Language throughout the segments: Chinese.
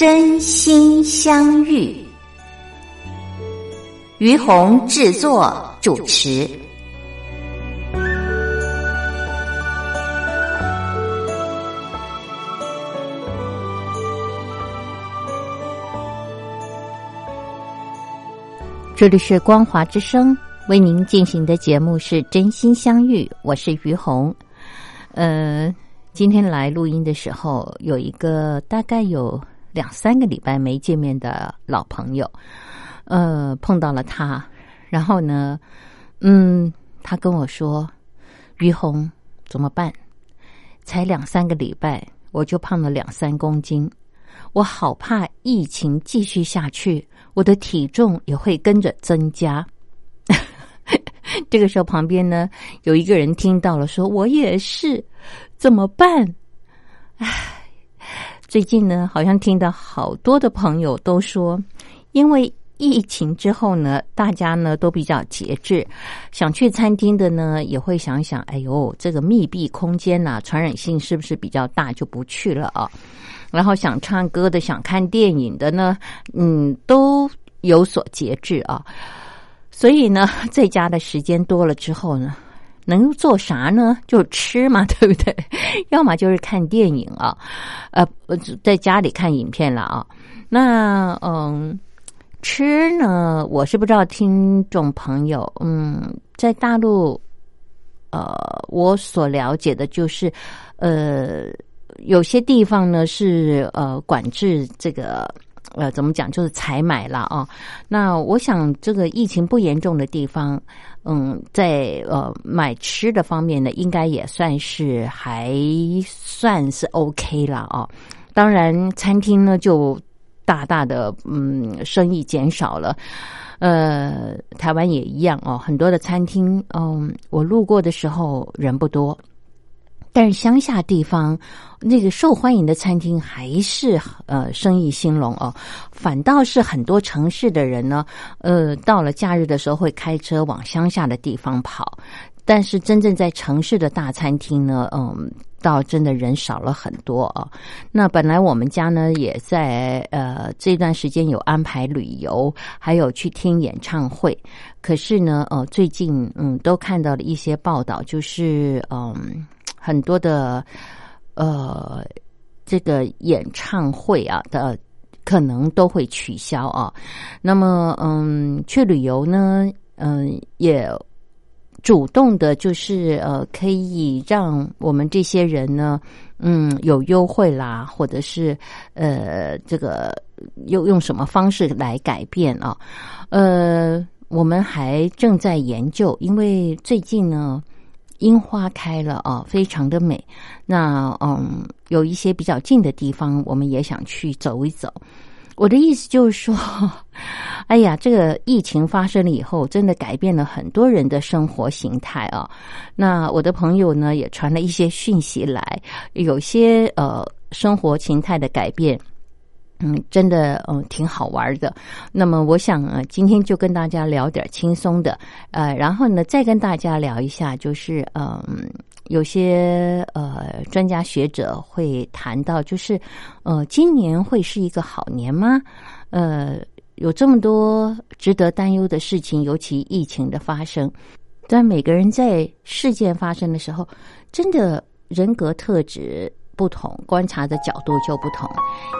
真心相遇，于红制作主持。这里是光华之声为您进行的节目是真心相遇，我是于红。呃，今天来录音的时候，有一个大概有。两三个礼拜没见面的老朋友，呃，碰到了他，然后呢，嗯，他跟我说：“于红怎么办？才两三个礼拜，我就胖了两三公斤，我好怕疫情继续下去，我的体重也会跟着增加。”这个时候，旁边呢有一个人听到了，说：“我也是，怎么办？”唉。最近呢，好像听到好多的朋友都说，因为疫情之后呢，大家呢都比较节制，想去餐厅的呢也会想想，哎呦，这个密闭空间呐，传染性是不是比较大，就不去了啊。然后想唱歌的、想看电影的呢，嗯，都有所节制啊。所以呢，在家的时间多了之后呢。能做啥呢？就吃嘛，对不对？要么就是看电影啊，呃，在家里看影片了啊。那嗯，吃呢，我是不知道听众朋友，嗯，在大陆，呃，我所了解的就是，呃，有些地方呢是呃管制这个。呃，怎么讲？就是采买了啊。那我想，这个疫情不严重的地方，嗯，在呃买吃的方面呢，应该也算是还算是 OK 了啊。当然，餐厅呢就大大的嗯生意减少了。呃，台湾也一样哦，很多的餐厅，嗯，我路过的时候人不多。但是乡下地方，那个受欢迎的餐厅还是呃生意兴隆哦。反倒是很多城市的人呢，呃，到了假日的时候会开车往乡下的地方跑。但是真正在城市的大餐厅呢，嗯，倒真的人少了很多啊。那本来我们家呢也在呃这段时间有安排旅游，还有去听演唱会。可是呢，呃，最近嗯都看到了一些报道，就是嗯。很多的呃，这个演唱会啊的可能都会取消啊。那么，嗯，去旅游呢，嗯，也主动的，就是呃，可以让我们这些人呢，嗯，有优惠啦，或者是呃，这个用用什么方式来改变啊？呃，我们还正在研究，因为最近呢。樱花开了啊，非常的美。那嗯，有一些比较近的地方，我们也想去走一走。我的意思就是说，哎呀，这个疫情发生了以后，真的改变了很多人的生活形态啊。那我的朋友呢，也传了一些讯息来，有些呃生活形态的改变。嗯，真的，嗯，挺好玩的。那么，我想啊，今天就跟大家聊点轻松的，呃，然后呢，再跟大家聊一下，就是，嗯，有些呃专家学者会谈到，就是，呃，今年会是一个好年吗？呃，有这么多值得担忧的事情，尤其疫情的发生，但每个人在事件发生的时候，真的人格特质。不同观察的角度就不同，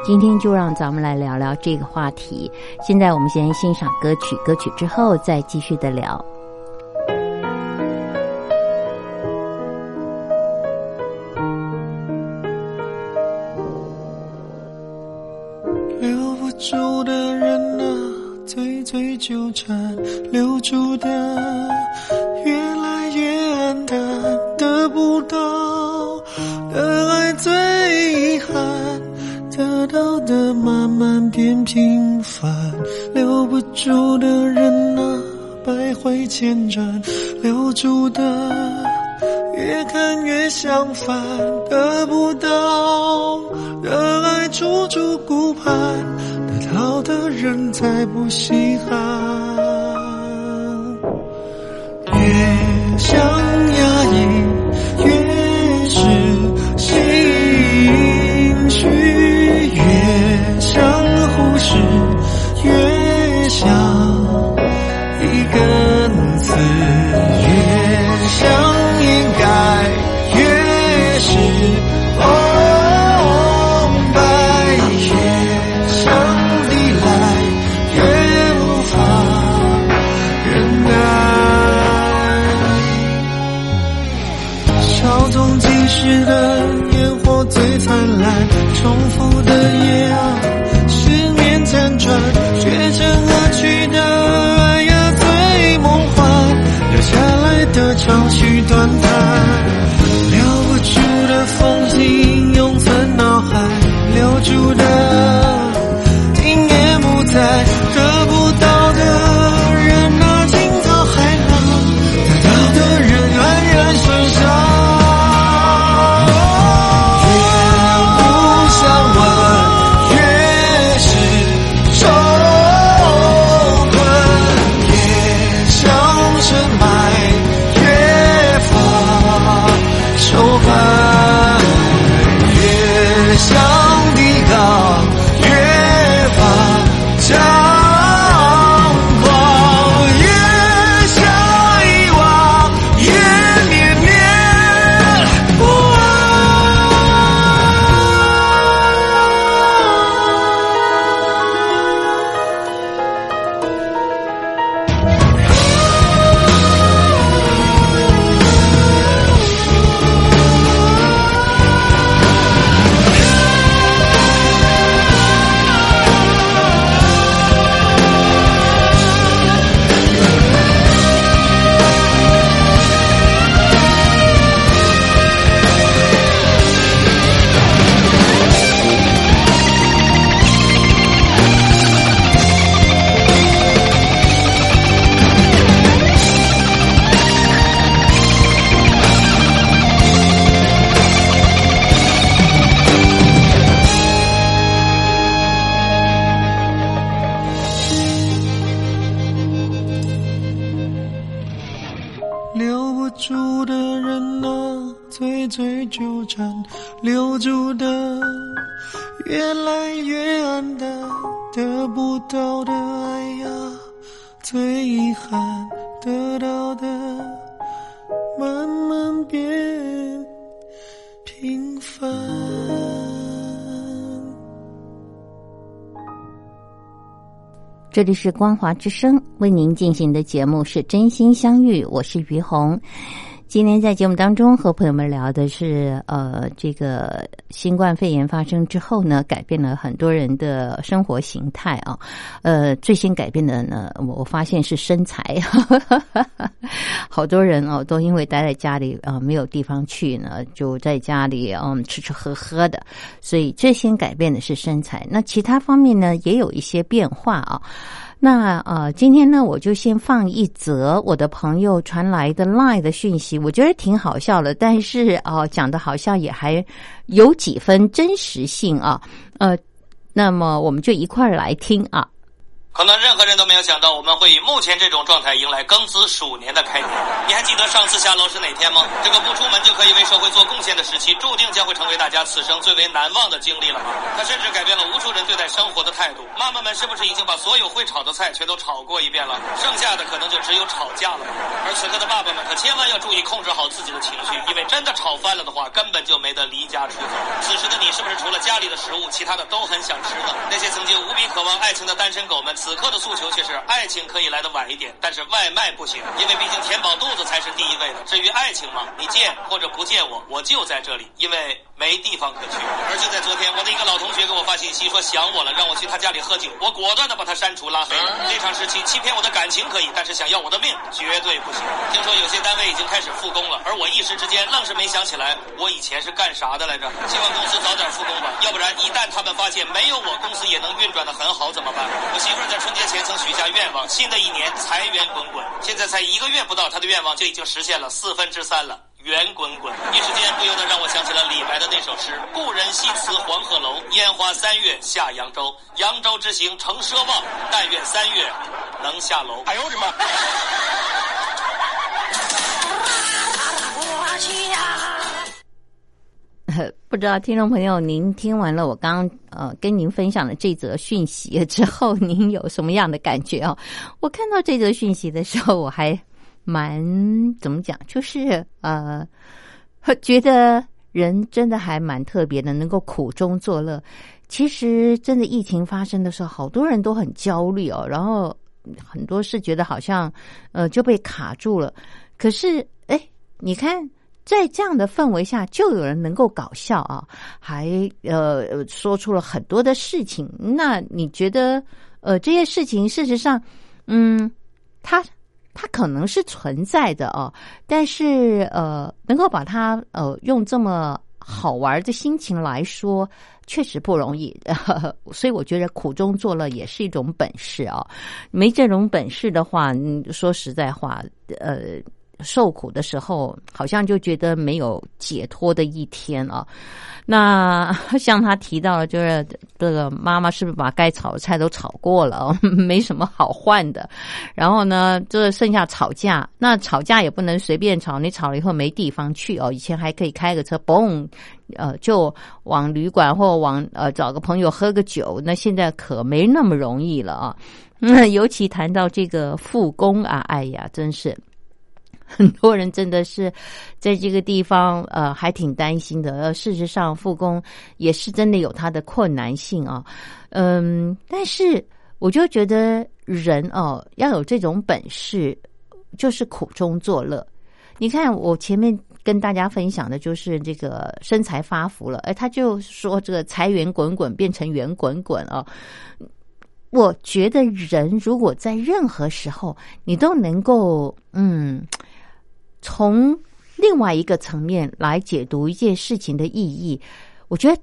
今天就让咱们来聊聊这个话题。现在我们先欣赏歌曲，歌曲之后再继续的聊。留不住的人啊，最最纠缠，留住的得到的慢慢变平凡，留不住的人啊，百回千转，留住的越看越相反，得不到的爱处处顾盼，得到的人才不稀罕。住的人啊，最最纠缠；留住的越来越暗淡，得不到的爱呀，最遗憾；得到的慢慢变这里是光华之声为您进行的节目是真心相遇，我是于红。今天在节目当中和朋友们聊的是，呃，这个新冠肺炎发生之后呢，改变了很多人的生活形态啊。呃，最先改变的呢，我发现是身材，好多人哦都因为待在家里啊、没有地方去呢，就在家里嗯吃吃喝喝的，所以最先改变的是身材。那其他方面呢，也有一些变化啊。那呃，今天呢，我就先放一则我的朋友传来的 Line 的讯息，我觉得挺好笑的，但是哦、讲的好像也还有几分真实性啊。呃，那么我们就一块儿来听啊。可能任何人都没有想到，我们会以目前这种状态迎来庚子鼠年的开年。你还记得上次下楼是哪天吗？这个不出门就可以为社会做贡献的时期，注定将会成为大家此生最为难忘的经历了吧？它甚至改变了无数人对待生活的态度。妈妈们是不是已经把所有会炒的菜全都炒过一遍了？剩下的可能就只有吵架了？而此刻的爸爸们可千万要注意控制好自己的情绪，因为真的吵翻了的话，根本就没得离家出走。此时的你是不是除了家里的食物，其他的都很想吃呢？那些曾经无比渴望爱情的单身狗们，此刻的诉求却是爱情可以来的晚一点，但是外卖不行，因为毕竟填饱肚子才是第一位。的。至于爱情嘛，你见或者不见我，我就在这里，因为没地方可去。而就在昨天，我的一个老同学给我发信息说想我了，让我去他家里喝酒，我果断的把他删除拉黑了。这场时期欺骗我的感情可以，但是想要我的命绝对不行。听说有些单位已经开始复工了，而我一时之间愣是没想起来我以前是干啥的来着。希望公司早点复工吧，要不然一旦他们发现没有我，公司也能运转的很好怎么办？我媳妇儿在春节前曾许下愿望，新的一年财源滚滚。现在才一个月不到，他的愿望就已经实现了四分之三了，圆滚滚。一时间不由得让我想起了李白的那首诗：“故人西辞黄鹤楼，烟花三月下扬州。扬州之行诚奢望，但愿三月能下楼。”哎呦我的妈！不知道听众朋友，您听完了我刚呃跟您分享的这则讯息之后，您有什么样的感觉哦？我看到这则讯息的时候，我还蛮怎么讲，就是呃，觉得人真的还蛮特别的，能够苦中作乐。其实真的疫情发生的时候，好多人都很焦虑哦，然后很多是觉得好像呃就被卡住了。可是哎，你看。在这样的氛围下，就有人能够搞笑啊，还呃说出了很多的事情。那你觉得呃这些事情事实上，嗯，它它可能是存在的哦，但是呃能够把它呃用这么好玩的心情来说，确实不容易。所以我觉得苦中作乐也是一种本事啊。没这种本事的话，说实在话，呃。受苦的时候，好像就觉得没有解脱的一天啊。那 像他提到了，就是这个妈妈是不是把该炒的菜都炒过了，没什么好换的。然后呢，这剩下吵架，那吵架也不能随便吵，你吵了以后没地方去哦。以前还可以开个车，嘣，呃，就往旅馆或往呃找个朋友喝个酒。那现在可没那么容易了啊。那 尤其谈到这个复工啊，哎呀，真是。很多人真的是在这个地方，呃，还挺担心的。呃，事实上，复工也是真的有它的困难性啊。嗯，但是我就觉得人哦，要有这种本事，就是苦中作乐。你看，我前面跟大家分享的就是这个身材发福了，哎，他就说这个财源滚滚变成圆滚滚啊。我觉得人如果在任何时候，你都能够嗯。从另外一个层面来解读一件事情的意义，我觉得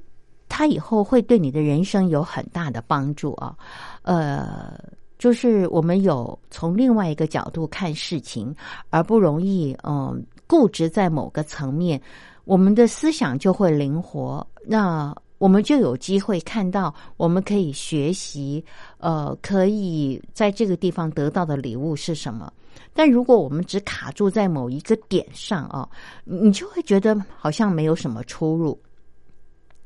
他以后会对你的人生有很大的帮助啊。呃，就是我们有从另外一个角度看事情，而不容易嗯固执在某个层面，我们的思想就会灵活。那我们就有机会看到，我们可以学习，呃，可以在这个地方得到的礼物是什么。但如果我们只卡住在某一个点上啊，你就会觉得好像没有什么出入。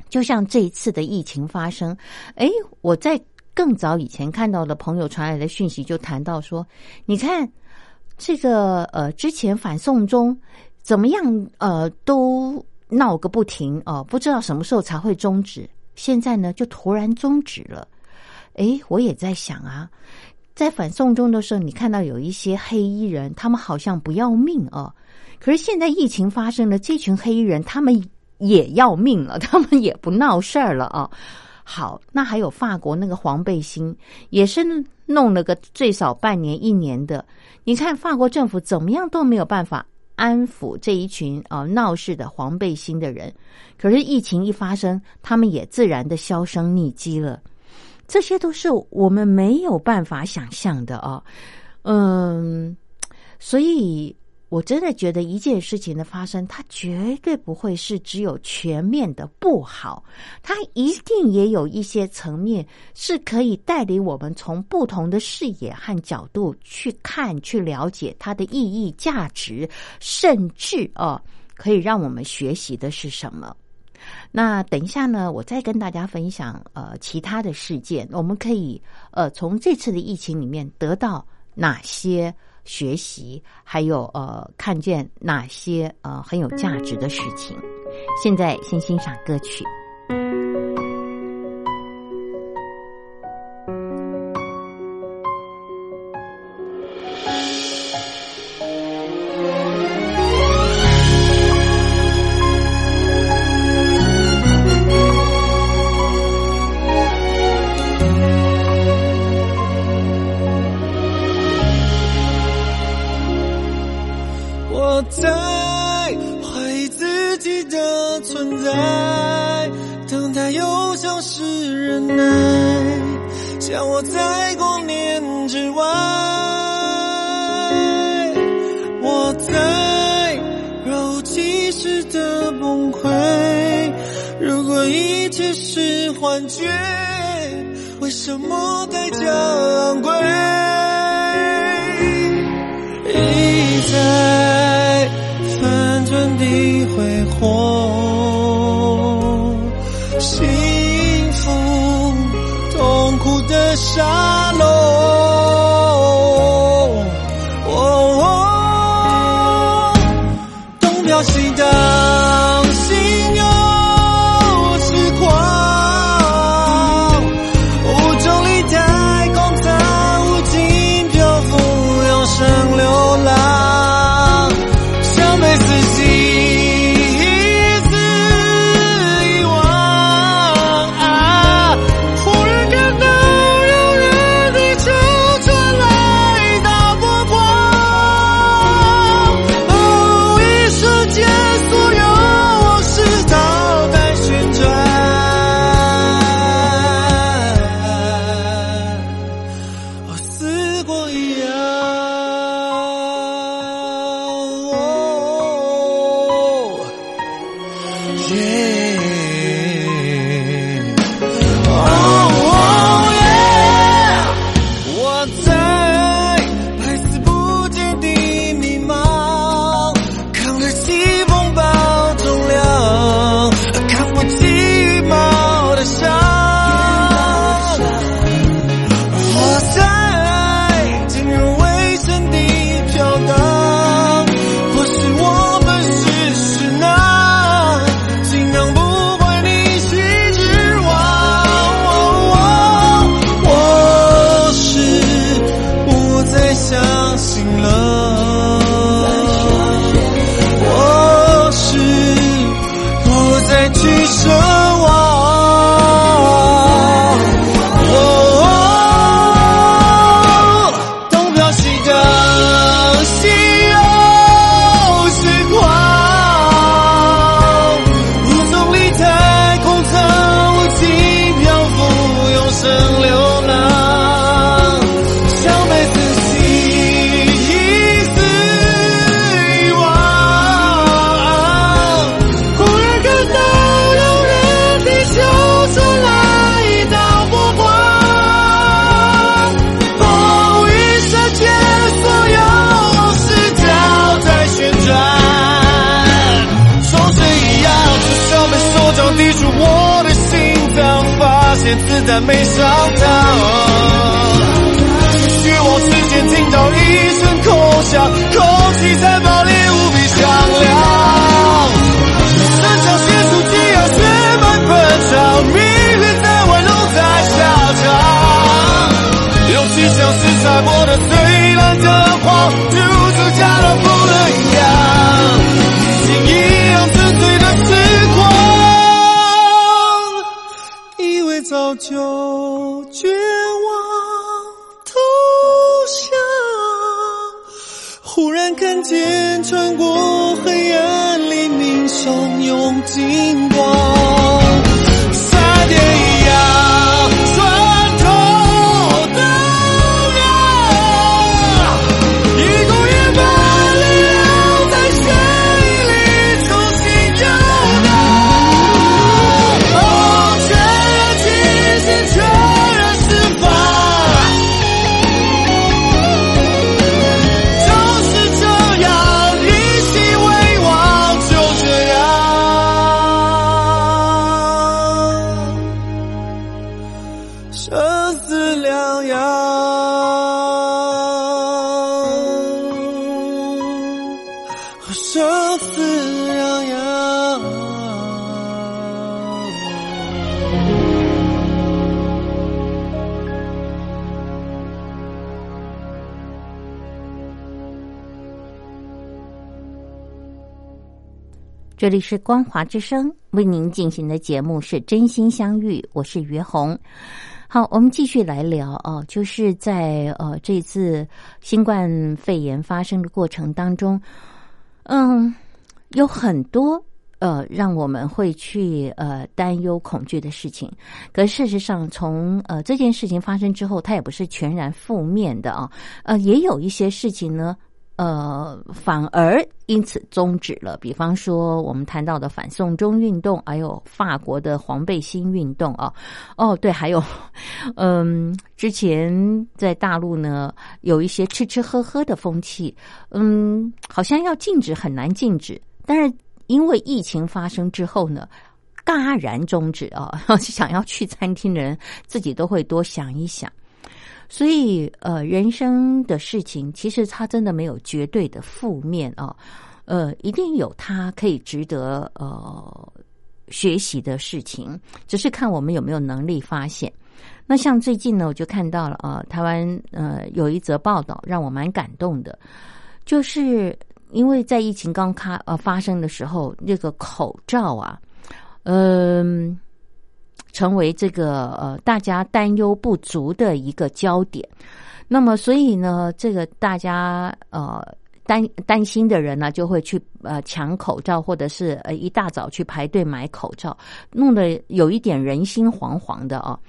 就像这一次的疫情发生，哎，我在更早以前看到的朋友传来的讯息，就谈到说，你看这个呃，之前反送中怎么样呃，都闹个不停哦，不知道什么时候才会终止。现在呢，就突然终止了。哎，我也在想啊。在反送中的时候，你看到有一些黑衣人，他们好像不要命啊。可是现在疫情发生了，这群黑衣人他们也要命了，他们也不闹事儿了啊。好，那还有法国那个黄背心，也是弄了个最少半年一年的。你看法国政府怎么样都没有办法安抚这一群啊闹事的黄背心的人。可是疫情一发生，他们也自然的销声匿迹了。这些都是我们没有办法想象的啊，嗯，所以我真的觉得一件事情的发生，它绝对不会是只有全面的不好，它一定也有一些层面是可以带领我们从不同的视野和角度去看、去了解它的意义、价值，甚至啊，可以让我们学习的是什么。那等一下呢，我再跟大家分享呃其他的事件，我们可以呃从这次的疫情里面得到哪些学习，还有呃看见哪些呃很有价值的事情。现在先欣赏歌曲。子弹没想到。绝望之间听到一声空响，空气在爆裂无比响亮。三角结束，第二血脉奔张，命运在玩弄在下场。有几枪是在我的嘴。这次让阳。这里是光华之声，为您进行的节目是《真心相遇》，我是于红。好，我们继续来聊哦，就是在呃这次新冠肺炎发生的过程当中，嗯，有很多呃，让我们会去呃担忧、恐惧的事情。可事实上，从呃这件事情发生之后，它也不是全然负面的啊。呃，也有一些事情呢。呃，反而因此终止了。比方说，我们谈到的反送中运动，还有法国的黄背心运动啊。哦，对，还有，嗯，之前在大陆呢，有一些吃吃喝喝的风气，嗯，好像要禁止，很难禁止。但是因为疫情发生之后呢，戛然终止啊。想要去餐厅的人，自己都会多想一想。所以，呃，人生的事情其实它真的没有绝对的负面啊，呃，一定有它可以值得呃学习的事情，只是看我们有没有能力发现。那像最近呢，我就看到了啊，台湾呃有一则报道让我蛮感动的，就是因为在疫情刚开呃发生的时候，那个口罩啊，嗯。成为这个呃大家担忧不足的一个焦点，那么所以呢，这个大家呃担担心的人呢，就会去呃抢口罩，或者是呃一大早去排队买口罩，弄得有一点人心惶惶的啊。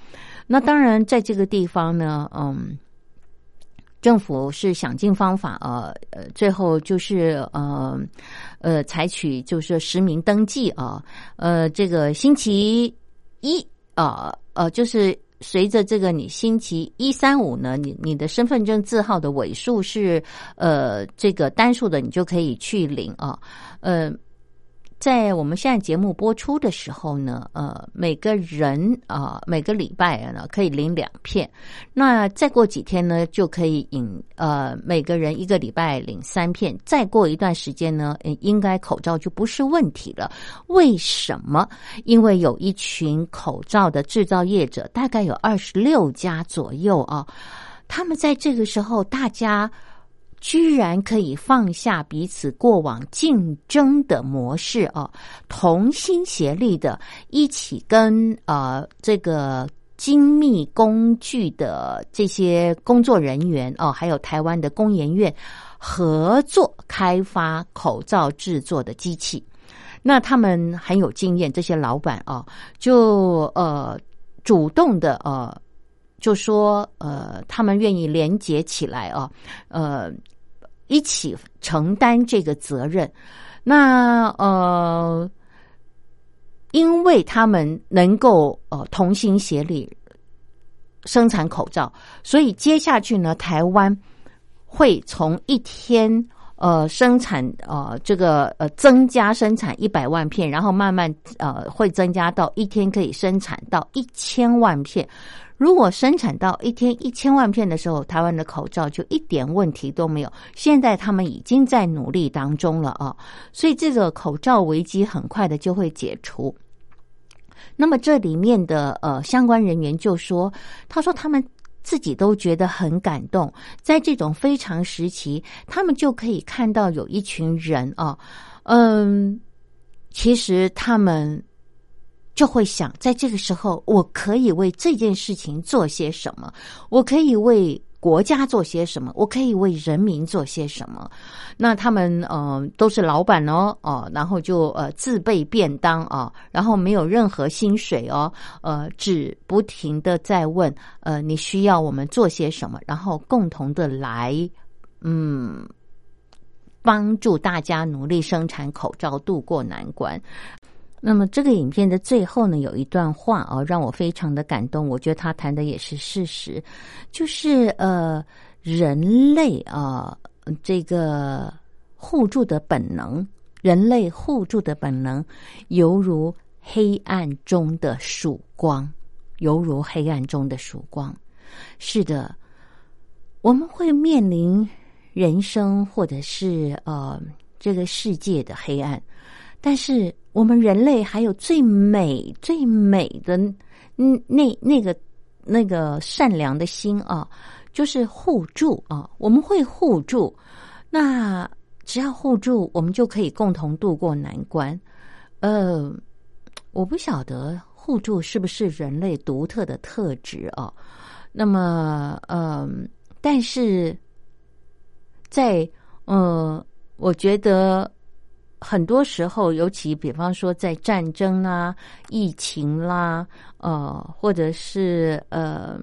那当然，在这个地方呢，嗯，政府是想尽方法呃呃，最后就是呃呃采取就是实名登记啊，呃，这个星期一。呃呃，就是随着这个你星期一三五呢，你你的身份证字号的尾数是呃这个单数的，你就可以去领啊，呃。在我们现在节目播出的时候呢，呃，每个人啊，每个礼拜呢可以领两片。那再过几天呢，就可以领呃，每个人一个礼拜领三片。再过一段时间呢，应该口罩就不是问题了。为什么？因为有一群口罩的制造业者，大概有二十六家左右啊，他们在这个时候，大家。居然可以放下彼此过往竞争的模式哦，同心协力的一起跟呃这个精密工具的这些工作人员哦，还有台湾的工研院合作开发口罩制作的机器。那他们很有经验，这些老板哦，就呃主动的呃就说呃他们愿意连接起来啊，呃。一起承担这个责任，那呃，因为他们能够呃同心协力生产口罩，所以接下去呢，台湾会从一天呃生产呃这个呃增加生产一百万片，然后慢慢呃会增加到一天可以生产到一千万片。如果生产到一天一千万片的时候，台湾的口罩就一点问题都没有。现在他们已经在努力当中了啊，所以这个口罩危机很快的就会解除。那么这里面的呃相关人员就说，他说他们自己都觉得很感动，在这种非常时期，他们就可以看到有一群人啊，嗯，其实他们。就会想，在这个时候，我可以为这件事情做些什么？我可以为国家做些什么？我可以为人民做些什么？那他们呃都是老板哦哦，然后就呃自备便当啊，然后没有任何薪水哦，呃只不停的在问呃你需要我们做些什么？然后共同的来嗯帮助大家努力生产口罩，渡过难关。那么这个影片的最后呢，有一段话啊，让我非常的感动。我觉得他谈的也是事实，就是呃，人类啊，这个互助的本能，人类互助的本能，犹如黑暗中的曙光，犹如黑暗中的曙光。是的，我们会面临人生或者是呃这个世界的黑暗，但是。我们人类还有最美、最美的，嗯，那那个那个善良的心啊，就是互助啊。我们会互助，那只要互助，我们就可以共同度过难关。呃，我不晓得互助是不是人类独特的特质啊？那么，嗯，但是在呃，我觉得。很多时候，尤其比方说在战争啦、疫情啦，呃，或者是呃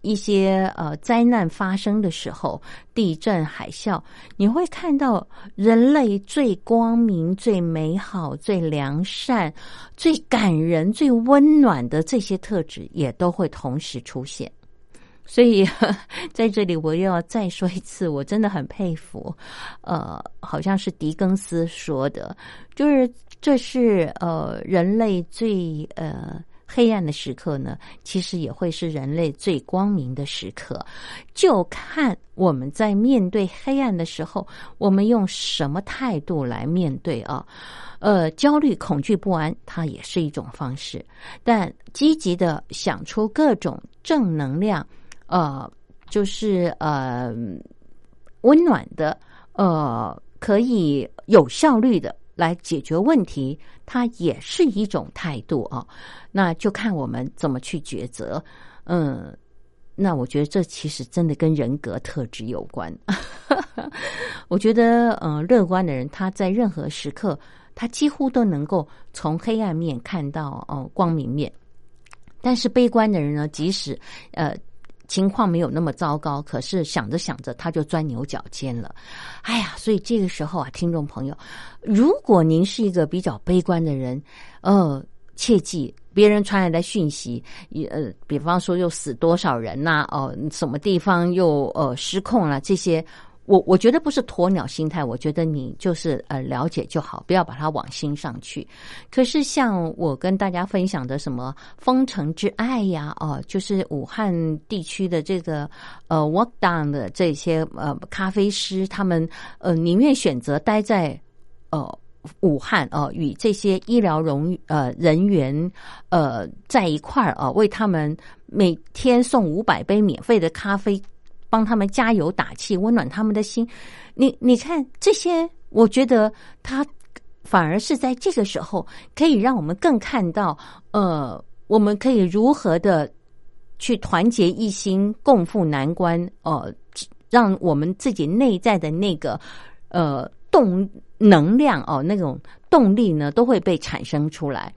一些呃灾难发生的时候，地震、海啸，你会看到人类最光明、最美好、最良善、最感人、最温暖的这些特质，也都会同时出现。所以 在这里，我又要再说一次，我真的很佩服，呃，好像是狄更斯说的，就是这是呃人类最呃黑暗的时刻呢，其实也会是人类最光明的时刻，就看我们在面对黑暗的时候，我们用什么态度来面对啊？呃，焦虑、恐惧、不安，它也是一种方式，但积极的想出各种正能量。呃，就是呃，温暖的，呃，可以有效率的来解决问题，它也是一种态度啊。那就看我们怎么去抉择。嗯，那我觉得这其实真的跟人格特质有关。我觉得，呃，乐观的人他在任何时刻，他几乎都能够从黑暗面看到哦光明面。但是悲观的人呢，即使呃。情况没有那么糟糕，可是想着想着他就钻牛角尖了。哎呀，所以这个时候啊，听众朋友，如果您是一个比较悲观的人，呃，切记别人传来的讯息，呃，比方说又死多少人呐，哦，什么地方又呃失控了这些。我我觉得不是鸵鸟心态，我觉得你就是呃了解就好，不要把它往心上去。可是像我跟大家分享的什么封城之爱呀，哦，就是武汉地区的这个呃 walk down 的这些呃咖啡师，他们呃宁愿选择待在呃武汉哦，与这些医疗荣呃人员呃在一块儿啊，为他们每天送五百杯免费的咖啡。帮他们加油打气，温暖他们的心。你你看这些，我觉得他反而是在这个时候，可以让我们更看到，呃，我们可以如何的去团结一心，共赴难关。呃，让我们自己内在的那个呃动能量哦，那种动力呢，都会被产生出来。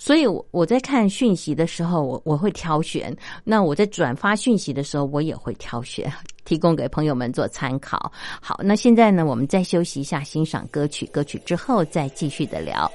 所以，我我在看讯息的时候，我我会挑选；那我在转发讯息的时候，我也会挑选，提供给朋友们做参考。好，那现在呢，我们再休息一下，欣赏歌曲，歌曲之后再继续的聊。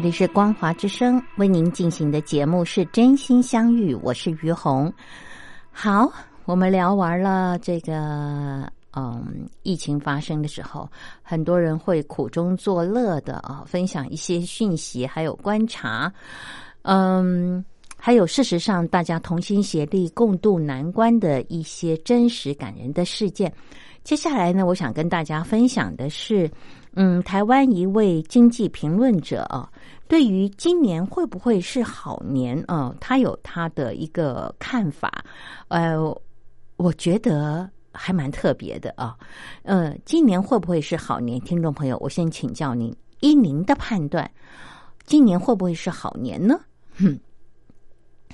这里是光华之声为您进行的节目是真心相遇，我是于红。好，我们聊完了这个。嗯，疫情发生的时候，很多人会苦中作乐的啊，分享一些讯息，还有观察。嗯，还有事实上，大家同心协力共度难关的一些真实感人的事件。接下来呢，我想跟大家分享的是，嗯，台湾一位经济评论者啊，对于今年会不会是好年啊，他有他的一个看法。呃，我觉得。还蛮特别的啊，呃，今年会不会是好年？听众朋友，我先请教您，依您的判断，今年会不会是好年呢？哼，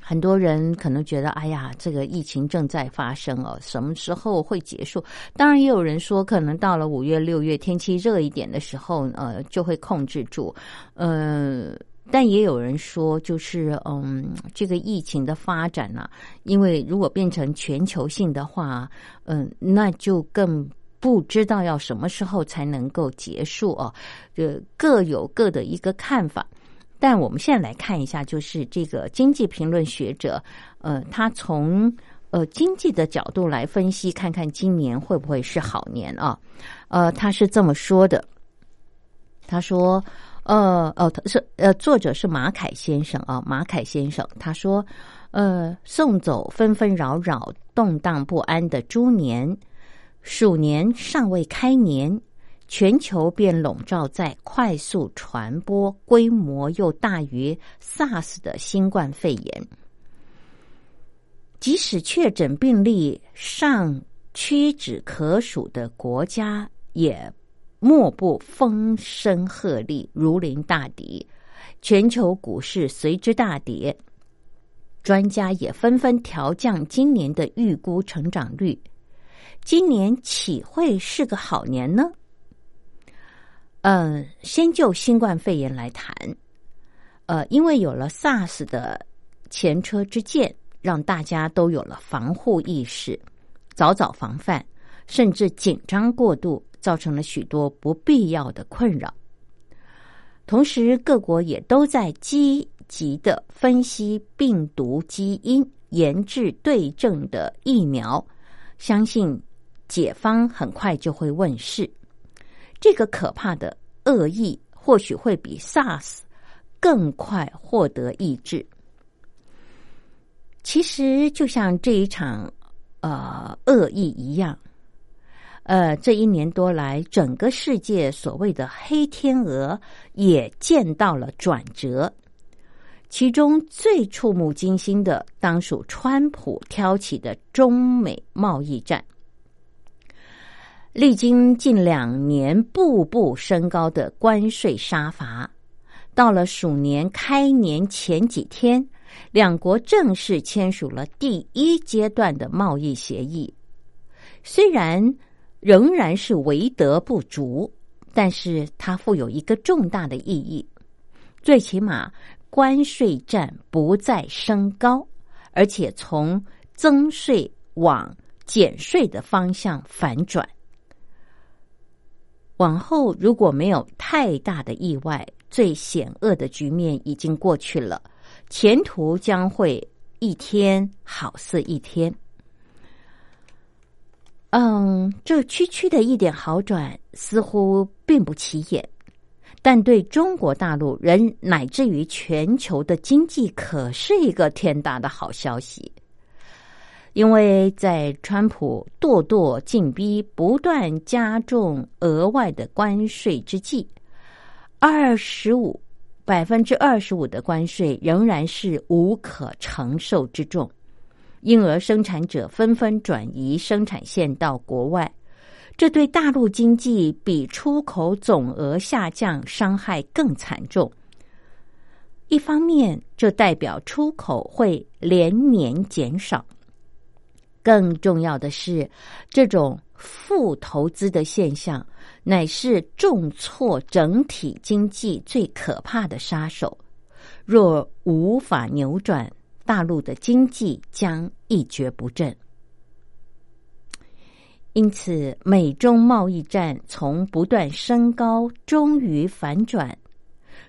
很多人可能觉得，哎呀，这个疫情正在发生哦，什么时候会结束？当然，也有人说，可能到了五月、六月，天气热一点的时候，呃，就会控制住，嗯。但也有人说，就是嗯，这个疫情的发展呢，因为如果变成全球性的话，嗯，那就更不知道要什么时候才能够结束哦。呃，各有各的一个看法。但我们现在来看一下，就是这个经济评论学者，呃，他从呃经济的角度来分析，看看今年会不会是好年啊？呃，他是这么说的，他说。呃哦，他是呃，作者是马凯先生啊，马凯先生他说，呃，送走纷纷扰扰、动荡不安的猪年，鼠年尚未开年，全球便笼罩在快速传播、规模又大于 SARS 的新冠肺炎，即使确诊病例尚屈指可数的国家也。莫不风声鹤唳，如临大敌，全球股市随之大跌。专家也纷纷调降今年的预估成长率。今年岂会是个好年呢？嗯，先就新冠肺炎来谈。呃，因为有了 SARS 的前车之鉴，让大家都有了防护意识，早早防范，甚至紧张过度。造成了许多不必要的困扰，同时各国也都在积极的分析病毒基因，研制对症的疫苗，相信解方很快就会问世。这个可怕的恶意或许会比 SARS 更快获得抑制。其实就像这一场呃恶意一样。呃，这一年多来，整个世界所谓的黑天鹅也见到了转折。其中最触目惊心的，当属川普挑起的中美贸易战。历经近两年步步升高的关税杀伐，到了鼠年开年前几天，两国正式签署了第一阶段的贸易协议。虽然。仍然是为德不足，但是它富有一个重大的意义。最起码，关税战不再升高，而且从增税往减税的方向反转。往后如果没有太大的意外，最险恶的局面已经过去了，前途将会一天好似一天。嗯，这区区的一点好转似乎并不起眼，但对中国大陆人乃至于全球的经济可是一个天大的好消息。因为在川普咄咄进逼、不断加重额外的关税之际，二十五百分之二十五的关税仍然是无可承受之重。因而，生产者纷纷转移生产线到国外，这对大陆经济比出口总额下降伤害更惨重。一方面，这代表出口会连年减少；更重要的是，这种负投资的现象乃是重挫整体经济最可怕的杀手。若无法扭转，大陆的经济将一蹶不振。因此，美中贸易战从不断升高，终于反转。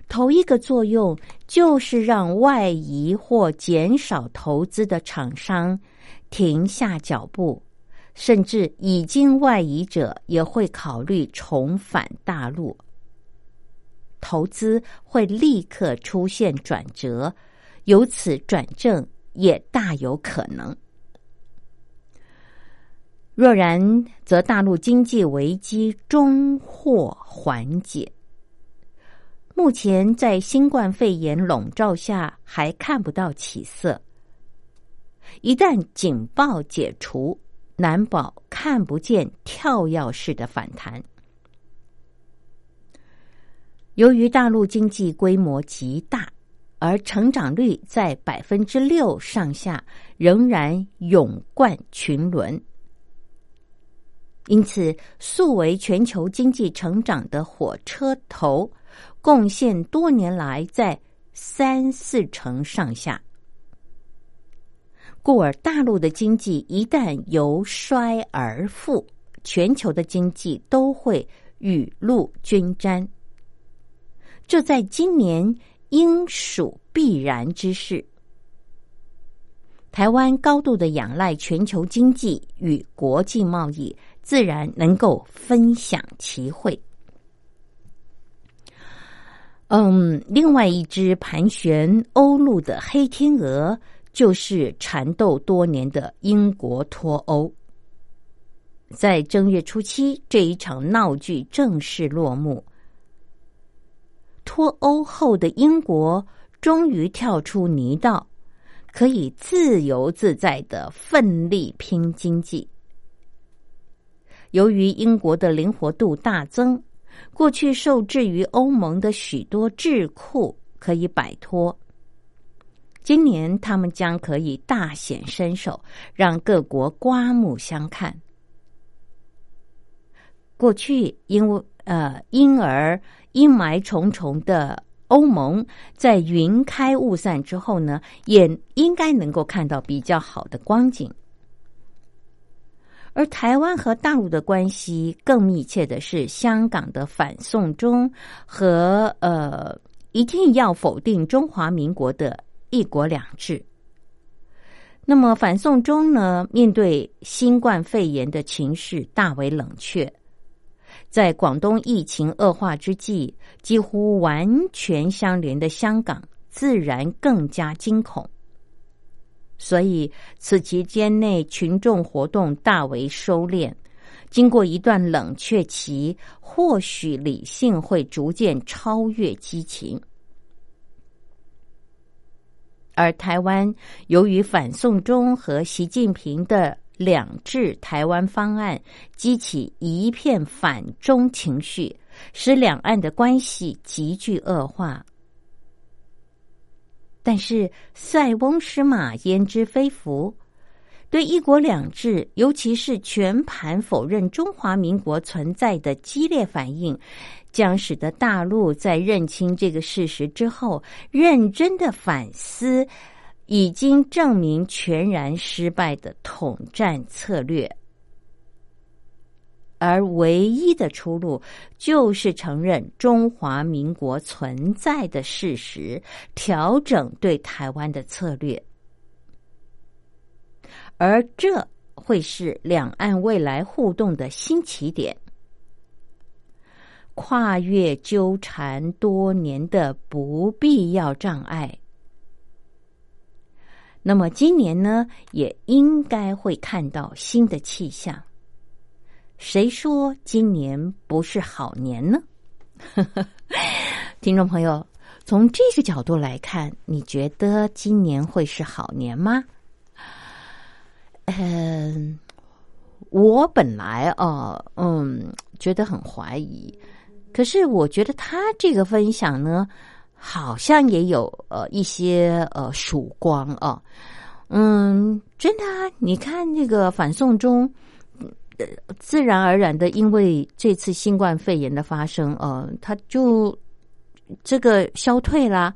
头一个作用就是让外移或减少投资的厂商停下脚步，甚至已经外移者也会考虑重返大陆，投资会立刻出现转折，由此转正也大有可能。若然，则大陆经济危机终获缓解。目前在新冠肺炎笼罩下，还看不到起色。一旦警报解除，难保看不见跳跃式的反弹。由于大陆经济规模极大，而成长率在百分之六上下，仍然勇冠群伦，因此素为全球经济成长的火车头。贡献多年来在三四成上下，故而大陆的经济一旦由衰而复，全球的经济都会雨露均沾。这在今年应属必然之事。台湾高度的仰赖全球经济与国际贸易，自然能够分享其惠。嗯，另外一只盘旋欧陆的黑天鹅，就是缠斗多年的英国脱欧。在正月初七，这一场闹剧正式落幕。脱欧后的英国终于跳出泥道，可以自由自在的奋力拼经济。由于英国的灵活度大增。过去受制于欧盟的许多智库可以摆脱，今年他们将可以大显身手，让各国刮目相看。过去因为呃因而阴霾重重的欧盟，在云开雾散之后呢，也应该能够看到比较好的光景。而台湾和大陆的关系更密切的是香港的反送中和呃一定要否定中华民国的一国两制。那么反送中呢？面对新冠肺炎的情势大为冷却，在广东疫情恶化之际，几乎完全相连的香港自然更加惊恐。所以，此期间内群众活动大为收敛。经过一段冷却期，或许理性会逐渐超越激情。而台湾由于反送中和习近平的两制台湾方案，激起一片反中情绪，使两岸的关系急剧恶化。但是塞翁失马焉知非福，对一国两制，尤其是全盘否认中华民国存在的激烈反应，将使得大陆在认清这个事实之后，认真的反思已经证明全然失败的统战策略。而唯一的出路，就是承认中华民国存在的事实，调整对台湾的策略，而这会是两岸未来互动的新起点，跨越纠缠多年的不必要障碍。那么今年呢，也应该会看到新的气象。谁说今年不是好年呢？听众朋友，从这个角度来看，你觉得今年会是好年吗？嗯，我本来啊，嗯，觉得很怀疑。可是我觉得他这个分享呢，好像也有呃一些呃曙光啊。嗯，真的啊，你看那个反送中。自然而然的，因为这次新冠肺炎的发生，呃，他就这个消退啦。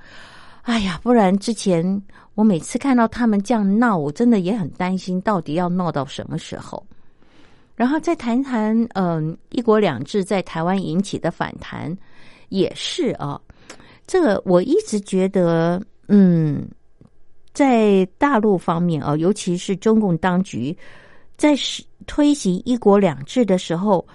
哎呀，不然之前我每次看到他们这样闹，我真的也很担心，到底要闹到什么时候？然后再谈谈，嗯，一国两制在台湾引起的反弹，也是啊。这个我一直觉得，嗯，在大陆方面啊，尤其是中共当局在推行一国两制的时候。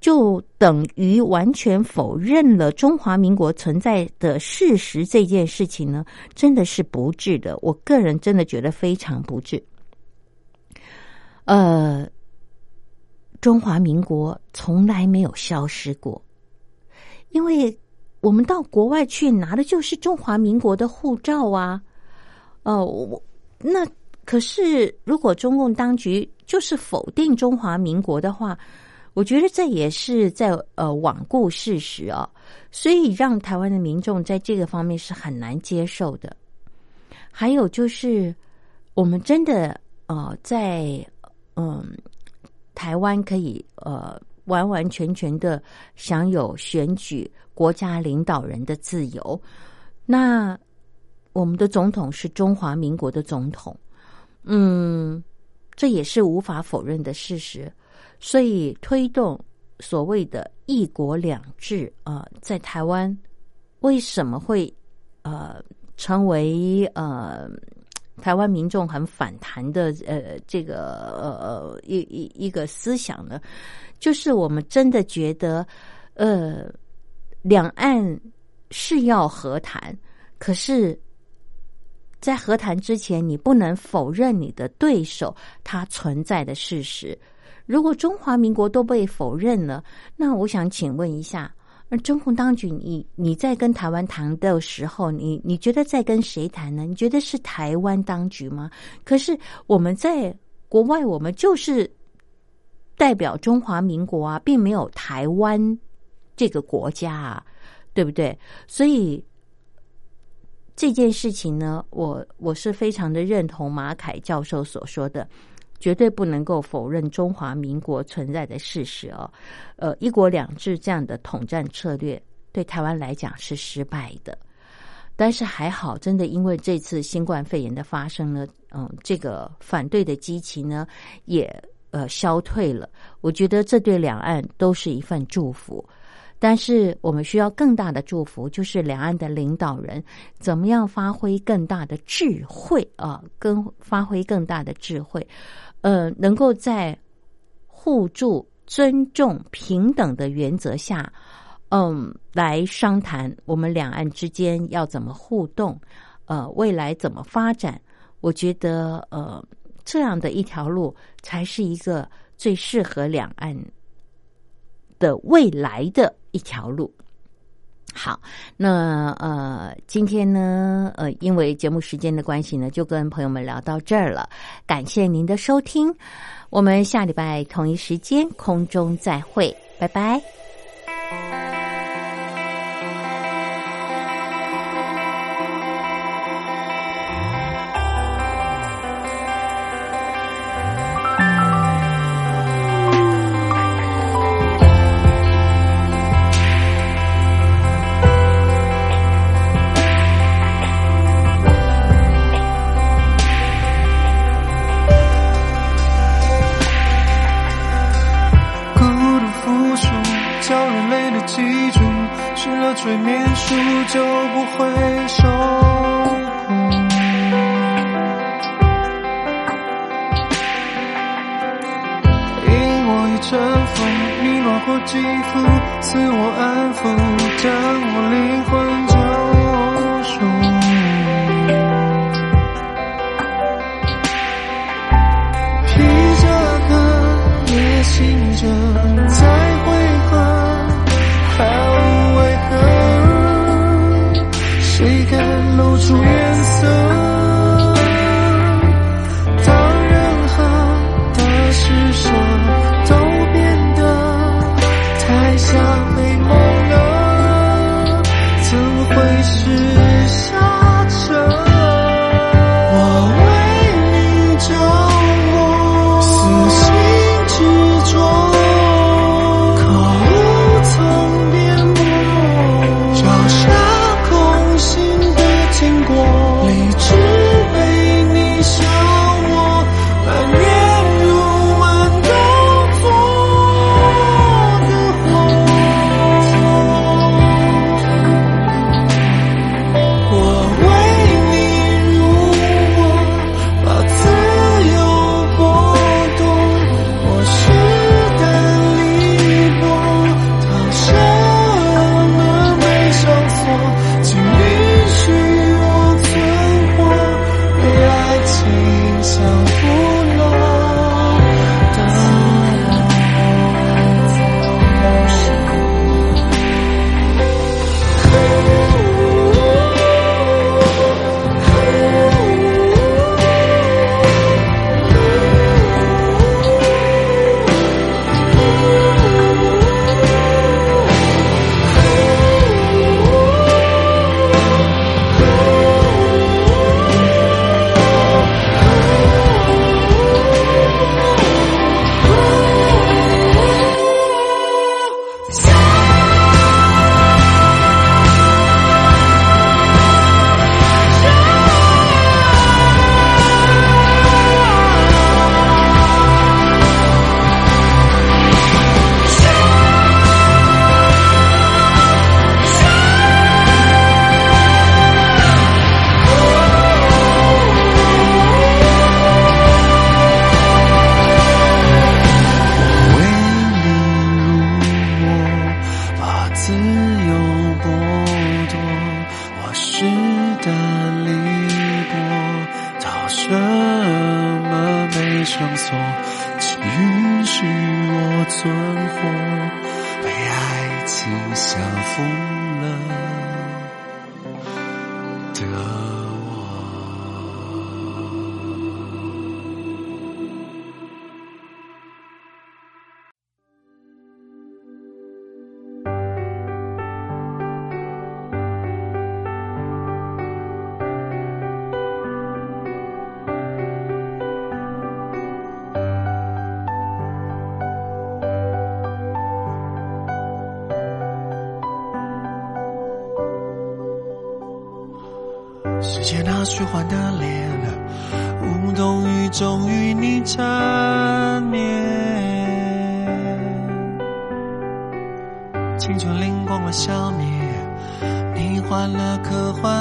就等于完全否认了中华民国存在的事实，这件事情呢，真的是不智的。我个人真的觉得非常不智。呃，中华民国从来没有消失过，因为我们到国外去拿的就是中华民国的护照啊。哦，我那可是如果中共当局就是否定中华民国的话。我觉得这也是在呃罔顾事实啊，所以让台湾的民众在这个方面是很难接受的。还有就是，我们真的呃在嗯台湾可以呃完完全全的享有选举国家领导人的自由，那我们的总统是中华民国的总统，嗯，这也是无法否认的事实。所以推动所谓的“一国两制”啊，在台湾为什么会呃成为呃台湾民众很反弹的呃这个呃一一一个思想呢？就是我们真的觉得呃两岸是要和谈，可是，在和谈之前，你不能否认你的对手他存在的事实。如果中华民国都被否认了，那我想请问一下，那中共当局，你你在跟台湾谈的时候，你你觉得在跟谁谈呢？你觉得是台湾当局吗？可是我们在国外，我们就是代表中华民国啊，并没有台湾这个国家啊，对不对？所以这件事情呢，我我是非常的认同马凯教授所说的。绝对不能够否认中华民国存在的事实哦，呃，一国两制这样的统战策略对台湾来讲是失败的，但是还好，真的因为这次新冠肺炎的发生呢，嗯，这个反对的激情呢也呃消退了。我觉得这对两岸都是一份祝福，但是我们需要更大的祝福，就是两岸的领导人怎么样发挥更大的智慧啊，跟发挥更大的智慧。呃，能够在互助、尊重、平等的原则下，嗯，来商谈我们两岸之间要怎么互动，呃，未来怎么发展？我觉得，呃，这样的一条路才是一个最适合两岸的未来的一条路。好，那呃，今天呢，呃，因为节目时间的关系呢，就跟朋友们聊到这儿了。感谢您的收听，我们下礼拜同一时间空中再会，拜拜。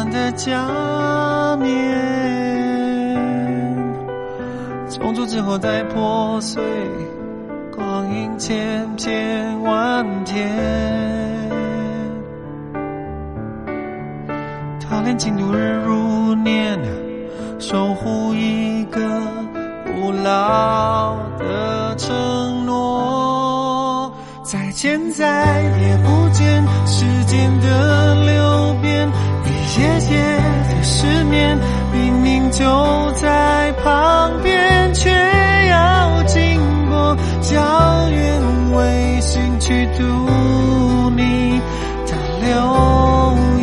的假面。重组之后再破碎，光阴千片万天。他连进度日如年，守护一个古老的承诺。再见，再也不见，时间的流，夜夜的失眠，明明就在旁边，却要经过遥远卫星去读你的留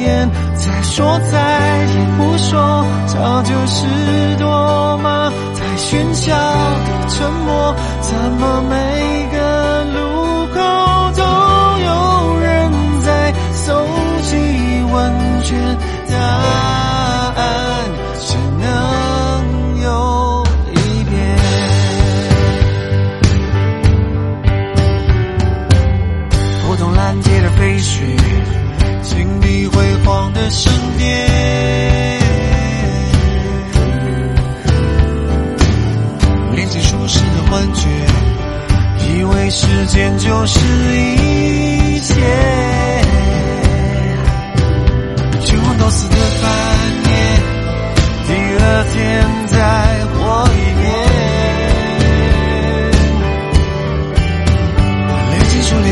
言。再说再也不说，早就是多吗？太喧嚣的沉默，怎么没答案只能有一遍。不懂蓝天的飞雪。经历辉煌的盛典，练习舒适的幻觉，以为时间就是一切。我死的半夜第二天再活一遍连接处连